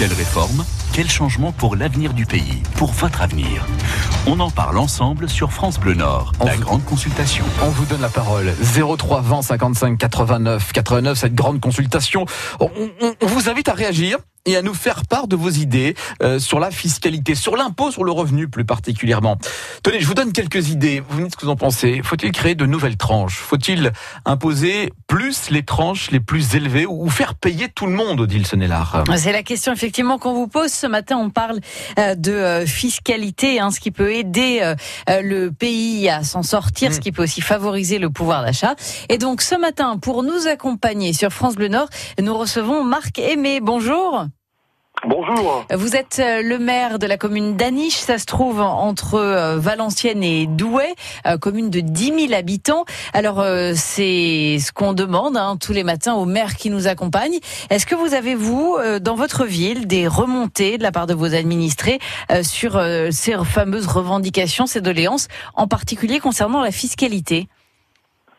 Quelle réforme Quel changement pour l'avenir du pays Pour votre avenir? On en parle ensemble sur France Bleu Nord. la grande consultation. On vous donne la parole. 03 20 55 89 89, cette grande consultation. on vous invite à réagir et à nous faire part de vos idées euh, sur la fiscalité, sur l'impôt sur le revenu plus particulièrement. Tenez, je vous donne quelques idées. Vous me dites ce que vous en pensez. Faut-il créer de nouvelles tranches? Faut-il imposer plus les tranches les plus élevées ou faire payer tout le monde, Odile Senelard? C'est la question effectivement qu'on vous pose. Ce matin, on parle euh, de euh, fiscalité, hein, ce qui peut aider le pays à s'en sortir, ce mm. qui peut aussi favoriser le pouvoir d'achat. Et donc ce matin, pour nous accompagner sur France Bleu Nord, nous recevons Marc Aimé. Bonjour. Bonjour. Vous êtes euh, le maire de la commune d'Aniche, ça se trouve entre euh, Valenciennes et Douai, euh, commune de 10 000 habitants. Alors c'est ce qu'on demande hein, tous les matins aux maires qui nous accompagnent. Est-ce que vous avez, vous, dans votre ville, des remontées de la part de vos administrés sur ces fameuses revendications, ces doléances, en particulier concernant la fiscalité?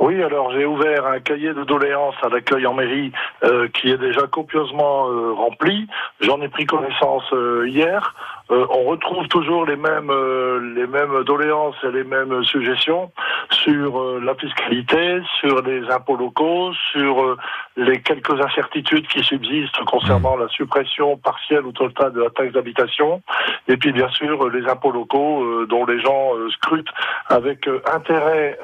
Oui, alors j'ai ouvert un cahier de doléances à l'accueil en mairie euh, qui est déjà copieusement euh, rempli. J'en ai pris connaissance euh, hier. On retrouve toujours les mêmes les mêmes doléances et les mêmes suggestions sur la fiscalité, sur les impôts locaux, sur les quelques incertitudes qui subsistent concernant mmh. la suppression partielle ou totale de la taxe d'habitation, et puis bien sûr les impôts locaux dont les gens scrutent avec intérêt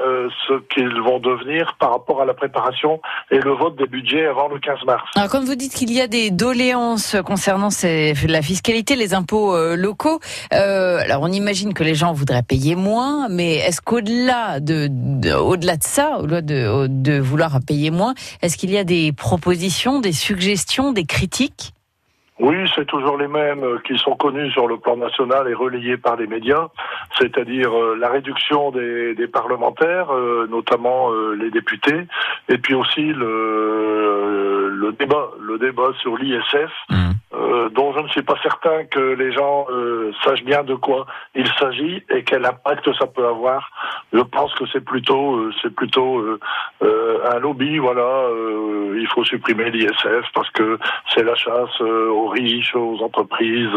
ce qu'ils vont devenir par rapport à la préparation et le vote des budgets avant le 15 mars. Alors, comme vous dites qu'il y a des doléances concernant ces, la fiscalité, les impôts euh, locaux, euh, alors on imagine que les gens voudraient payer moins, mais est-ce qu'au-delà de, au-delà de ça, au-delà de, de vouloir payer moins, est-ce qu'il y a des propositions, des suggestions, des critiques? Oui, c'est toujours les mêmes euh, qui sont connus sur le plan national et relayés par les médias, c'est-à-dire euh, la réduction des, parlementaires, euh, notamment les députés, et puis aussi le, le débat, le débat sur l'ISF. Mmh. Euh, dont je ne suis pas certain que les gens euh, sachent bien de quoi il s'agit et quel impact ça peut avoir. Je pense que c'est plutôt, euh, c'est plutôt un lobby. Voilà, il faut supprimer l'ISF parce que c'est la chasse aux riches, aux entreprises,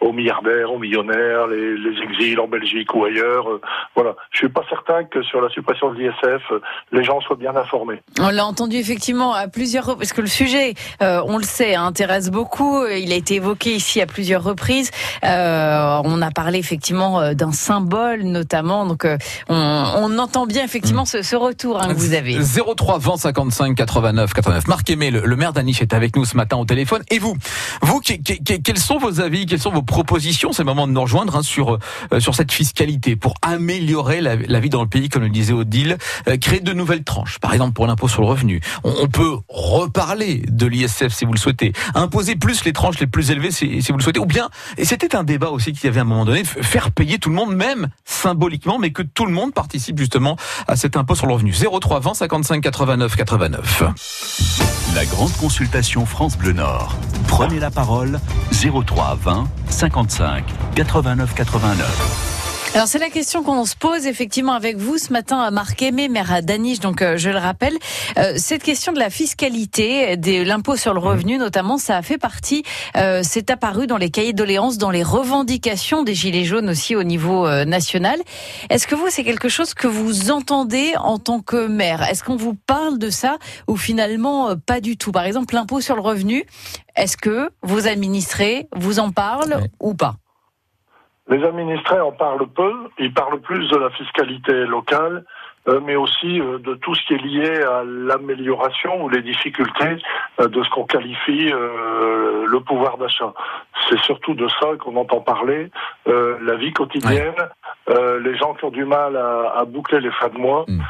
aux milliardaires, aux millionnaires, les, les exils en Belgique ou ailleurs. voilà, je suis pas certain que sur la suppression de l'ISF, les gens soient bien informés. On l'a entendu effectivement à plusieurs parce que le sujet, on le sait, intéresse beaucoup a été évoqué ici à plusieurs reprises. Euh, on a parlé effectivement euh, d'un symbole notamment. Donc euh, on, entend bien effectivement ce, retour hein, que vous avez. 03 20 55 89 89. Marc Aimé, le, maire d'Aniche est avec nous ce matin au téléphone. Et vous, vous, quels sont vos avis, quelles sont vos propositions C'est le moment de nous rejoindre hein, sur sur cette fiscalité pour améliorer la, vie dans le pays, comme le disait Odile, créer de nouvelles tranches. Par exemple pour l'impôt sur le revenu. On peut reparler de l'ISF si vous le souhaitez. Imposer plus les tranches plus élevées si, vous le souhaitez. Ou bien, et c'était un débat aussi qu'il y avait à un moment donné, faire payer tout le monde, même symboliquement, mais que tout le monde participe justement à cet impôt sur le revenu. 03 20 55 89 89. La grande consultation France Bleu Nord. Prenez la parole 03 20 55 89 89. Alors c'est la question qu'on se pose effectivement avec vous ce matin à Marc Aimé, maire à Daniche, donc euh, je le rappelle. Euh, cette question de la fiscalité, de l'impôt sur le mmh. revenu notamment, ça a fait partie, euh, c'est apparu dans les cahiers doléances, dans les revendications des Gilets jaunes aussi au niveau national. Est-ce que vous, c'est quelque chose que vous entendez en tant que maire? Est-ce qu'on vous parle de ça ou finalement pas du tout? Par exemple, l'impôt sur le revenu, est-ce que vos administrés vous en parlent ou pas? Les administrés en parlent peu, ils parlent plus de la fiscalité locale, euh, mais aussi euh, de tout ce qui est lié à l'amélioration ou les difficultés euh, de ce qu'on qualifie le pouvoir d'achat. C'est surtout de ça qu'on entend parler, la vie quotidienne, les gens qui ont du mal à, boucler les fins de mois, mm.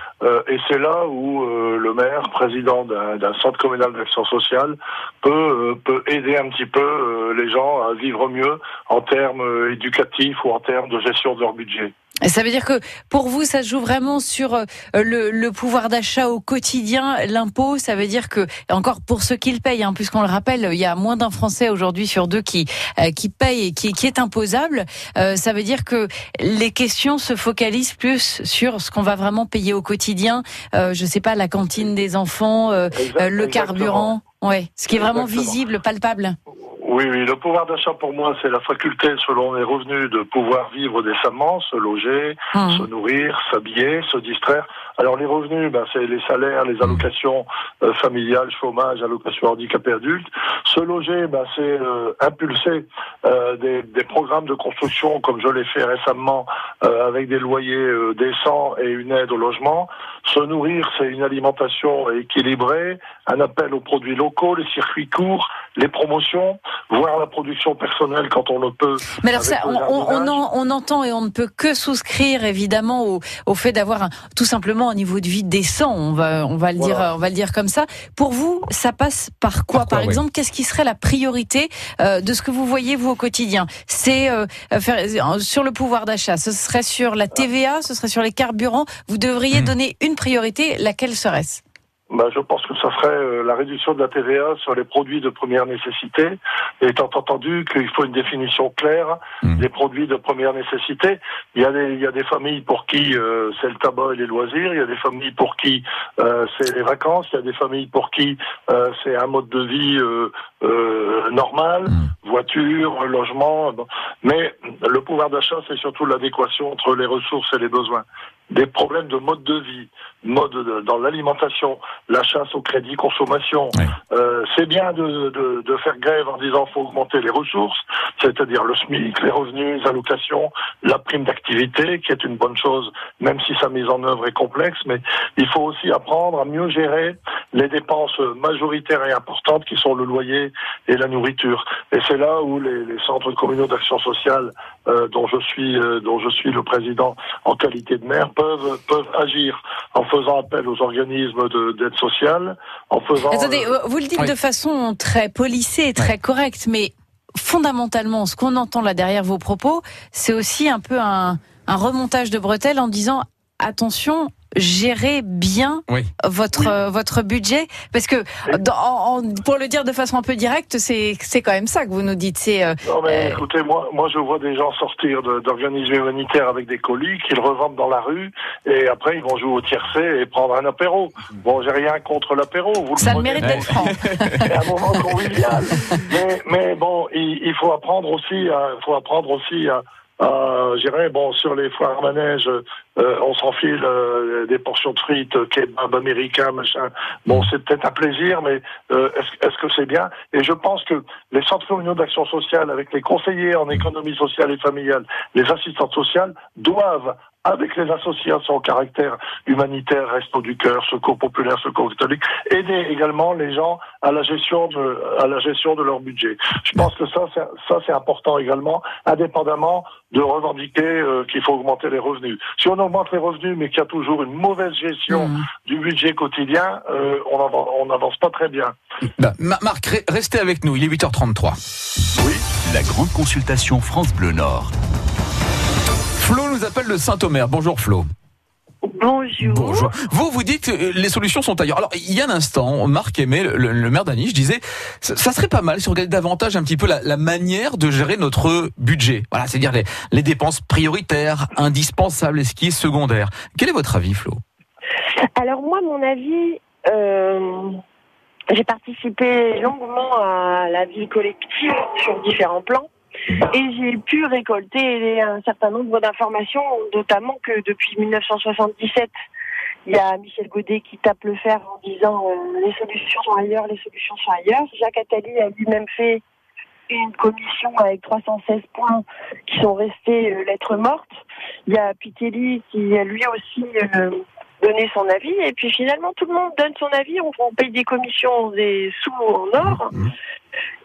et c'est là où le maire, président d'un centre communal d'action sociale, peut, peut aider un petit peu les gens à vivre mieux en termes éducatifs ou en termes de gestion de leur budget. Ça veut dire que pour vous, ça se joue vraiment sur euh, le, pouvoir d'achat au quotidien, l'impôt. Ça veut dire que, encore pour ceux qui le payent, hein, puisqu'on le rappelle, il y a moins d'un Français aujourd'hui sur deux qui euh, qui paye et qui, qui est imposable. Euh, ça veut dire que les questions se focalisent plus sur ce qu'on va vraiment payer au quotidien. Euh, je sais pas, la cantine des enfants, le carburant. Ouais, ce qui est vraiment visible, palpable. Oui, oui, le pouvoir d'achat pour moi, c'est la faculté, selon les revenus, de pouvoir vivre décemment, se loger, Mmh. se nourrir, s'habiller, se distraire. Alors les revenus, ben, c'est les salaires, les allocations euh, familiales, chômage, allocations handicapés adultes. Se loger, ben, c'est euh, impulser euh, des, des programmes de construction, comme je l'ai fait récemment, euh, avec des loyers euh, décents et une aide au logement. Se nourrir, c'est une alimentation équilibrée, un appel aux produits locaux, les circuits courts, les promotions, voir la production personnelle quand on le peut. Mais alors, ça, on, on- on jardinage. en- on entend et on ne peut que souscrire évidemment au, au fait d'avoir un- tout simplement un niveau de vie décent. On va, on va le Voilà. dire, euh, on va le dire comme ça. Pour vous, ça passe par quoi Par quoi, Par oui. exemple, qu'est-ce qui serait la priorité euh, de ce que vous voyez vous au quotidien? C'est euh, faire euh, sur le pouvoir d'achat. Ce serait sur la TVA, ce serait sur les carburants. Vous devriez Hmm. donner une priorité. Laquelle serait-ce? Ben, je pense que ça serait euh, la réduction de la TVA sur les produits de première nécessité, étant entendu qu'il faut une définition claire Mm. des produits de première nécessité. Il y a des, il y a des familles pour qui euh, c'est le tabac et les loisirs, il y a des familles pour qui euh, c'est les vacances, il y a des familles pour qui euh, c'est un mode de vie euh, euh, normal, Mm. voiture, logement. bon. Mais le pouvoir d'achat, c'est surtout l'adéquation entre les ressources et les besoins. Des problèmes de mode de vie, mode de- dans l'alimentation, la chasse au crédit consommation. Euh, c'est bien de, de, de faire grève en disant faut augmenter les ressources, c'est-à-dire le SMIC, les revenus, les allocations, la prime d'activité, qui est une bonne chose, même si sa mise en œuvre est complexe. Mais il faut aussi apprendre à mieux gérer les dépenses majoritaires et importantes qui sont le loyer et la nourriture. Et c'est là où les, les centres communaux d'action sociale, euh, dont je suis euh, dont je suis le président en qualité de maire, peuvent peuvent agir en faisant appel aux organismes de- d'aide sociale, en faisant Attendez, euh, euh, vous le dites oui. de façon très polissée et très correcte, mais fondamentalement, ce qu'on entend là derrière vos propos, c'est aussi un peu un, un remontage de bretelles en disant attention, gérez bien Oui. votre Oui. euh, votre budget, parce que dans- en- en- pour le dire de façon un peu directe, c'est c'est quand même ça que vous nous dites. C'est euh, Non mais Euh, écoutez, moi, moi je vois des gens sortir d'organismes humanitaires avec des colis qu'ils revendent dans la rue et après ils vont jouer au tiercé et prendre un apéro. Bon, j'ai rien contre l'apéro, vous ça le mérite d'être franc. C'est un moment convivial. mais, mais bon, il, il faut apprendre aussi, à, faut apprendre aussi à, dirais, bon, sur les foires à manège, euh, on s'enfile euh, des portions de frites, euh, kebab américain, machin. Bon, c'est peut-être un plaisir, mais euh, est-ce que c'est bien? Et je pense que les centres communaux d'action sociale, avec les conseillers en économie sociale et familiale, les assistantes sociales, doivent avec les associations au caractère humanitaire, Resto du Cœur, Secours Populaire, Secours Catholique, aider également les gens à la gestion de, à la gestion de leur budget. Je pense que ça, c'est, ça, c'est important également, indépendamment de revendiquer euh, qu'il faut augmenter les revenus. Si on augmente les revenus, mais qu'il y a toujours une mauvaise gestion Mhm. du budget quotidien, euh, on avan- on n'avance pas très bien. Bah, Ma- Marc, re- restez avec nous. Il est 8h33. La grande consultation France Bleu Nord. Flo nous appelle de Saint-Omer. Bonjour Flo. Bonjour. Bonjour. Vous, vous dites euh, les solutions sont ailleurs. Alors, il y a un instant, Marc Aimé, le, le maire d'Aniche, disait ça, ça serait pas mal si on regardait davantage un petit peu la, la manière de gérer notre budget. Voilà, c'est-à-dire les, les dépenses prioritaires, indispensables et ce qui est secondaire. Quel est votre avis, Flo? Alors moi, mon avis, euh, j'ai participé longuement à la vie collective sur différents plans. Et j'ai pu récolter un certain nombre d'informations, notamment que depuis 1977, il y a Michel Godet qui tape le fer en disant euh, les solutions sont ailleurs, les solutions sont ailleurs. Jacques Attali a lui-même fait une commission avec 316 points qui sont restés euh, lettres mortes. Il y a Pitelli qui a lui aussi euh, donné son avis. Et puis finalement, tout le monde donne son avis. On, on paye des commissions, des sous en or. Mhm.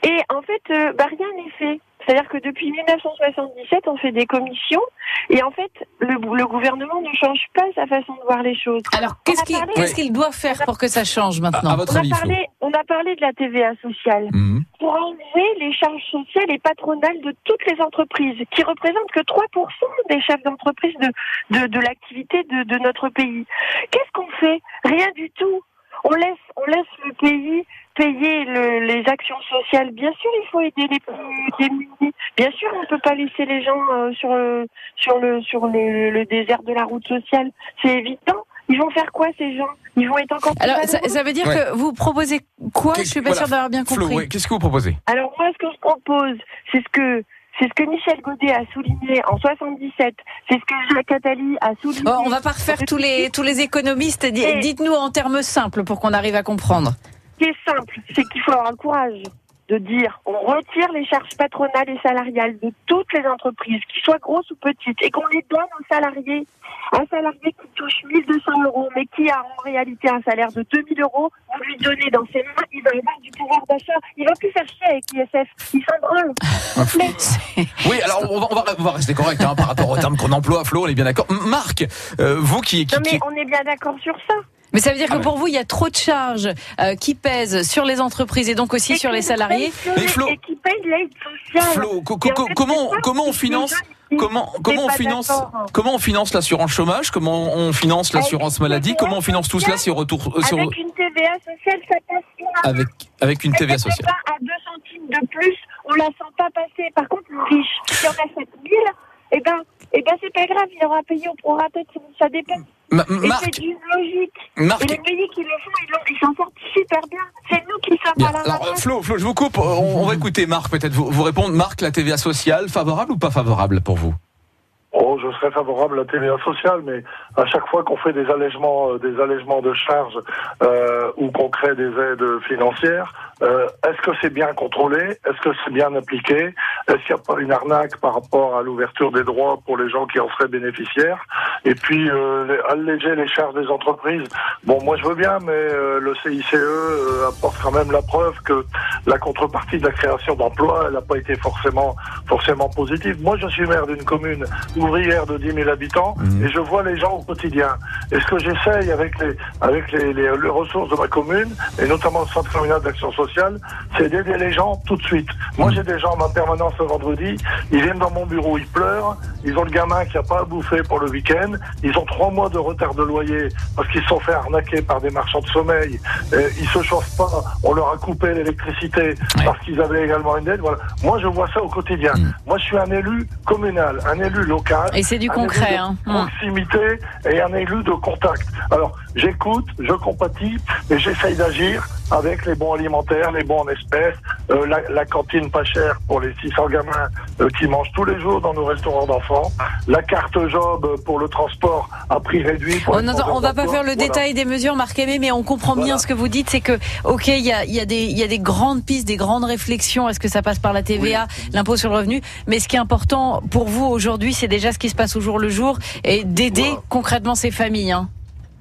Et en fait, bah, rien n'est fait. C'est-à-dire que depuis 1977, on fait des commissions et en fait, le, le gouvernement ne change pas sa façon de voir les choses. Alors, qu'est-ce a qu'il parlé- qu'est-ce qu'il doit faire pour que ça change maintenant à votre On a, avis, Flo parlé, on a parlé de la TVA sociale Mhm. pour enlever les charges sociales et patronales de toutes les entreprises, qui représentent que 3% des chefs d'entreprise de, de, de l'activité de, de notre pays. Qu'est-ce qu'on fait? Rien du tout. On laisse, on laisse le pays payer le- les actions sociales. Bien sûr, il faut aider les plus démunis. Bien sûr, on ne peut pas laisser les gens euh, sur, le, sur, le, sur le, le désert de la route sociale. C'est évident. Ils vont faire quoi ces gens? Ils vont être encore plus Alors, ça, veut dire Ouais. que vous proposez quoi? Je Qu'est-ce- suis pas voilà. sûre d'avoir bien compris. ouais, qu'est-ce que vous proposez? Alors moi, ce que je propose, c'est ce que c'est ce que Michel Godet a souligné en 77. C'est ce que Jacques Attali a souligné. Oh, on va pas refaire tous les tous les économistes. Dites-nous en termes simples pour qu'on arrive à comprendre. Ce qui est simple, c'est qu'il faut avoir le courage de dire on retire les charges patronales et salariales de toutes les entreprises, qu'ils soient grosses ou petites, et qu'on les donne aux salariés. Un salarié qui touche 1200 euros, mais qui a en réalité un salaire de 2000 euros, vous lui donnez dans ses mains, il va avoir du pouvoir d'achat. Il va plus faire chier avec l'ISF. Il s'en branle. Oui, alors on va, on va, on va rester correct hein, par rapport au terme qu'on emploie, Flo, on est bien d'accord. Marc, euh, vous qui, qui, Non mais on est bien d'accord sur ça. Mais ça veut dire Ah que ouais. pour vous, il y a trop de charges euh, qui pèsent sur les entreprises et donc aussi Et sur les salariés. Mais Flo- Et qui paye l'aide sociale. Flo, co- co- fait, comment, comment on finance, comment, comment on finance, comment on finance l'assurance chômage, comment on finance l'assurance Avec une maladie, TVA comment on finance tout cela sur retour, euh, sur, Avec une TVA sociale, ça passe pas. avec, avec une TVA sociale. pas à 2 centimes de plus, on la sent pas passer. Par contre, le riche, qui en a 7000, eh ben, eh ben, c'est pas grave, il aura payé au prorata, ça dépend. Ma- Marc, c'est une logique. Marc, Et les pays qui le font, ils l'ont- ils s'en sortent super bien. C'est nous qui sommes Bien. à la Alors, euh. Flo, Flo, je vous coupe. On, on va écouter Marc peut-être vous, vous répondre. Marc, la TVA sociale, favorable ou pas favorable pour vous? Je serais favorable à la TVA sociale, mais à chaque fois qu'on fait des allègements, euh, des allègements de charges euh, ou qu'on crée des aides financières, euh, est-ce que c'est bien contrôlé? Est-ce que c'est bien appliqué? Est-ce qu'il n'y a pas une arnaque par rapport à l'ouverture des droits pour les gens qui en seraient bénéficiaires? Et puis euh, alléger les charges des entreprises. Bon, moi je veux bien, mais euh, le CICE euh, apporte quand même la preuve que la contrepartie de la création d'emplois, elle n'a pas été forcément forcément positive. Moi, je suis maire d'une commune ouvrière de 10 000 habitants Mhm. et je vois les gens au quotidien. Et ce que j'essaye avec les avec les, les, les ressources de ma commune et notamment le Centre communal d'action sociale, c'est d'aider les gens tout de suite. Moi, Mhm. j'ai des gens en ma permanence le vendredi, ils viennent dans mon bureau, ils pleurent, ils ont le gamin qui a pas à bouffer pour le week-end, ils ont trois mois de retard de loyer parce qu'ils se sont fait arnaquer par des marchands de sommeil, Euh, ils se chauffent pas, on leur a coupé l'électricité parce qu'ils avaient également une dette. Voilà. Moi, je vois ça au quotidien. Mhm. Moi, je suis un élu communal, un élu local. Et c'est du un concret. élu Hein. de Hum. proximité et un élu de contact. Alors, j'écoute, je compatis, et j'essaye d'agir avec les bons alimentaires, les bons en espèces, euh, la, la cantine pas chère pour les 600 gamins euh, qui mangent tous les jours dans nos restaurants d'enfants, la carte job pour le transport à prix réduit. Pour On, entend- on va pas faire le détail des mesures, Marc Aimé, mais on comprend bien ce que vous dites. C'est que, ok, il y a, y, a y a des grandes pistes, des grandes réflexions. Est-ce que ça passe par la TVA, l'impôt sur le revenu Mais ce qui est important pour vous aujourd'hui, c'est déjà ce qui se passe au jour le jour et d'aider Voilà. concrètement ces familles. Hein.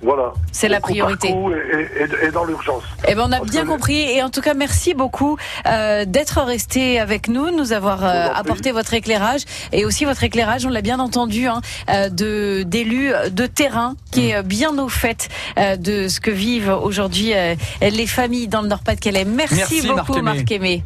Voilà. C'est la priorité. coup Et, et- et dans l'urgence. Eh ben, on a Parce bien que- compris et en tout cas merci beaucoup euh, d'être resté avec nous, de nous avoir euh, apporté votre éclairage et aussi votre éclairage, on l'a bien entendu, hein, euh, de d'élus de terrain qui est euh, bien au fait euh, de ce que vivent aujourd'hui euh, les familles dans le Nord-Pas-de-Calais. Merci, Merci, Marc beaucoup Aimé. Marc Aimé.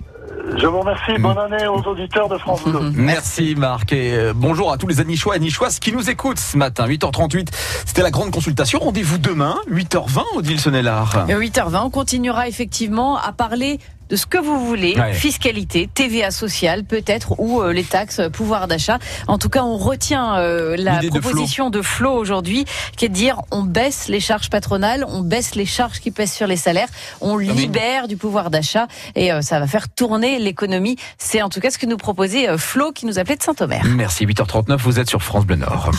Je vous remercie. Bonne année aux auditeurs de France Bleu. Merci Marc et euh, bonjour à tous les Anichois et Anichoises qui nous écoutent ce matin. 8h38, c'était la grande consultation. Rendez-vous demain, 8h20, Odile Sonnellard. Et à 8h20, on continuera effectivement à parler de ce que vous voulez, Ouais. fiscalité, TVA sociale peut-être, ou euh, les taxes, euh, pouvoir d'achat. En tout cas, on retient euh, la proposition de Flo, aujourd'hui, qui est de dire on baisse les charges patronales, on baisse les charges qui pèsent sur les salaires, on oui. libère du pouvoir d'achat et euh, ça va faire tourner l'économie. C'est en tout cas ce que nous proposait euh, Flo qui nous appelait de Saint-Omer. Merci, 8h39, vous êtes sur France Bleu Nord.